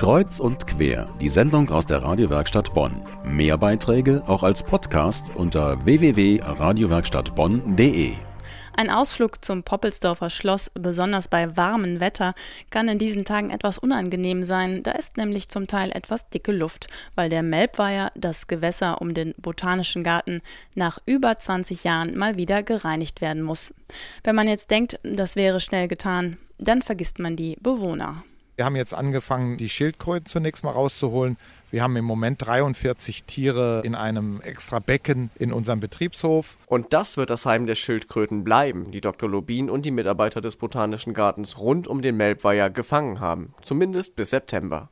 Kreuz und quer, die Sendung aus der Radiowerkstatt Bonn. Mehr Beiträge auch als Podcast unter www.radiowerkstattbonn.de. Ein Ausflug zum Poppelsdorfer Schloss, besonders bei warmem Wetter, kann in diesen Tagen etwas unangenehm sein. Da ist nämlich zum Teil etwas dicke Luft, weil der Melbweiher, das Gewässer um den Botanischen Garten, nach über 20 Jahren mal wieder gereinigt werden muss. Wenn man jetzt denkt, das wäre schnell getan, dann vergisst man die Bewohner. Wir haben jetzt angefangen, die Schildkröten zunächst mal rauszuholen. Wir haben im Moment 43 Tiere in einem extra Becken in unserem Betriebshof. Und das wird das Heim der Schildkröten bleiben, die Dr. Lobin und die Mitarbeiter des Botanischen Gartens rund um den Melbweiher gefangen haben. Zumindest bis September.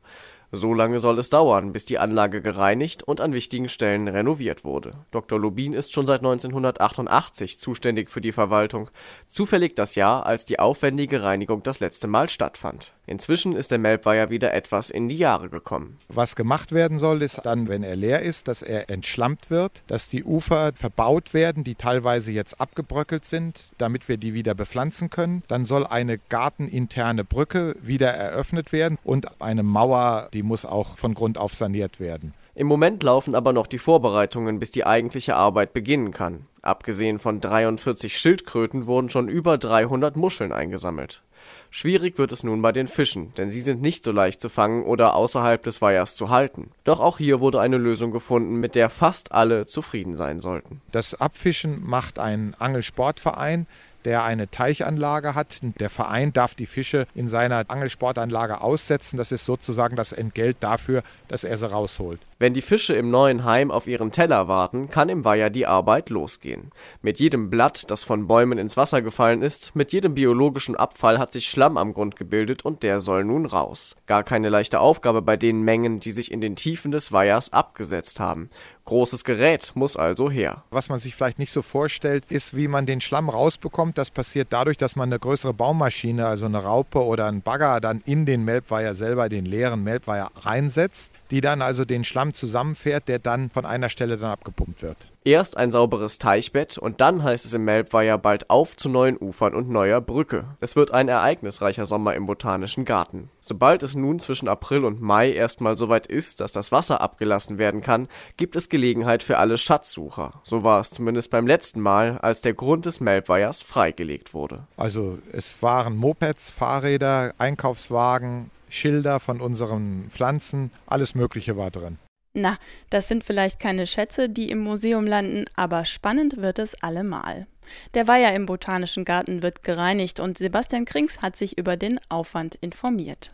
So lange soll es dauern, bis die Anlage gereinigt und an wichtigen Stellen renoviert wurde. Dr. Lobin ist schon seit 1988 zuständig für die Verwaltung, zufällig das Jahr, als die aufwendige Reinigung das letzte Mal stattfand. Inzwischen ist der Melbweiher wieder etwas in die Jahre gekommen. Was gemacht werden soll, ist dann, wenn er leer ist, dass er entschlammt wird, dass die Ufer verbaut werden, die teilweise jetzt abgebröckelt sind, damit wir die wieder bepflanzen können. Dann soll eine garteninterne Brücke wieder eröffnet werden und eine Mauer, die die muss auch von Grund auf saniert werden. Im Moment laufen aber noch die Vorbereitungen, bis die eigentliche Arbeit beginnen kann. Abgesehen von 43 Schildkröten wurden schon über 300 Muscheln eingesammelt. Schwierig wird es nun bei den Fischen, denn sie sind nicht so leicht zu fangen oder außerhalb des Weihers zu halten. Doch auch hier wurde eine Lösung gefunden, mit der fast alle zufrieden sein sollten. Das Abfischen macht ein Angelsportverein, der eine Teichanlage hat. Der Verein darf die Fische in seiner Angelsportanlage aussetzen. Das ist sozusagen das Entgelt dafür, dass er sie rausholt. Wenn die Fische im neuen Heim auf ihren Teller warten, kann im Weiher die Arbeit losgehen. Mit jedem Blatt, das von Bäumen ins Wasser gefallen ist, mit jedem biologischen Abfall hat sich Schlamm am Grund gebildet und der soll nun raus. Gar keine leichte Aufgabe bei den Mengen, die sich in den Tiefen des Weihers abgesetzt haben. Großes Gerät muss also her. Was man sich vielleicht nicht so vorstellt, ist, wie man den Schlamm rausbekommt. Das passiert dadurch, dass man eine größere Baumaschine, also eine Raupe oder einen Bagger, dann in den Melbweiher selber, den leeren Melbweiher reinsetzt, die dann also den Schlamm Damm zusammenfährt, der dann von einer Stelle dann abgepumpt wird. Erst ein sauberes Teichbett und dann heißt es im Melbweiher bald auf zu neuen Ufern und neuer Brücke. Es wird ein ereignisreicher Sommer im Botanischen Garten. Sobald es nun zwischen April und Mai erstmal soweit ist, dass das Wasser abgelassen werden kann, gibt es Gelegenheit für alle Schatzsucher. So war es zumindest beim letzten Mal, als der Grund des Melbweihers freigelegt wurde. Also es waren Mopeds, Fahrräder, Einkaufswagen, Schilder von unseren Pflanzen, alles Mögliche war drin. Na, das sind vielleicht keine Schätze, die im Museum landen, aber spannend wird es allemal. Der Weiher im Botanischen Garten wird gereinigt und Sebastian Krings hat sich über den Aufwand informiert.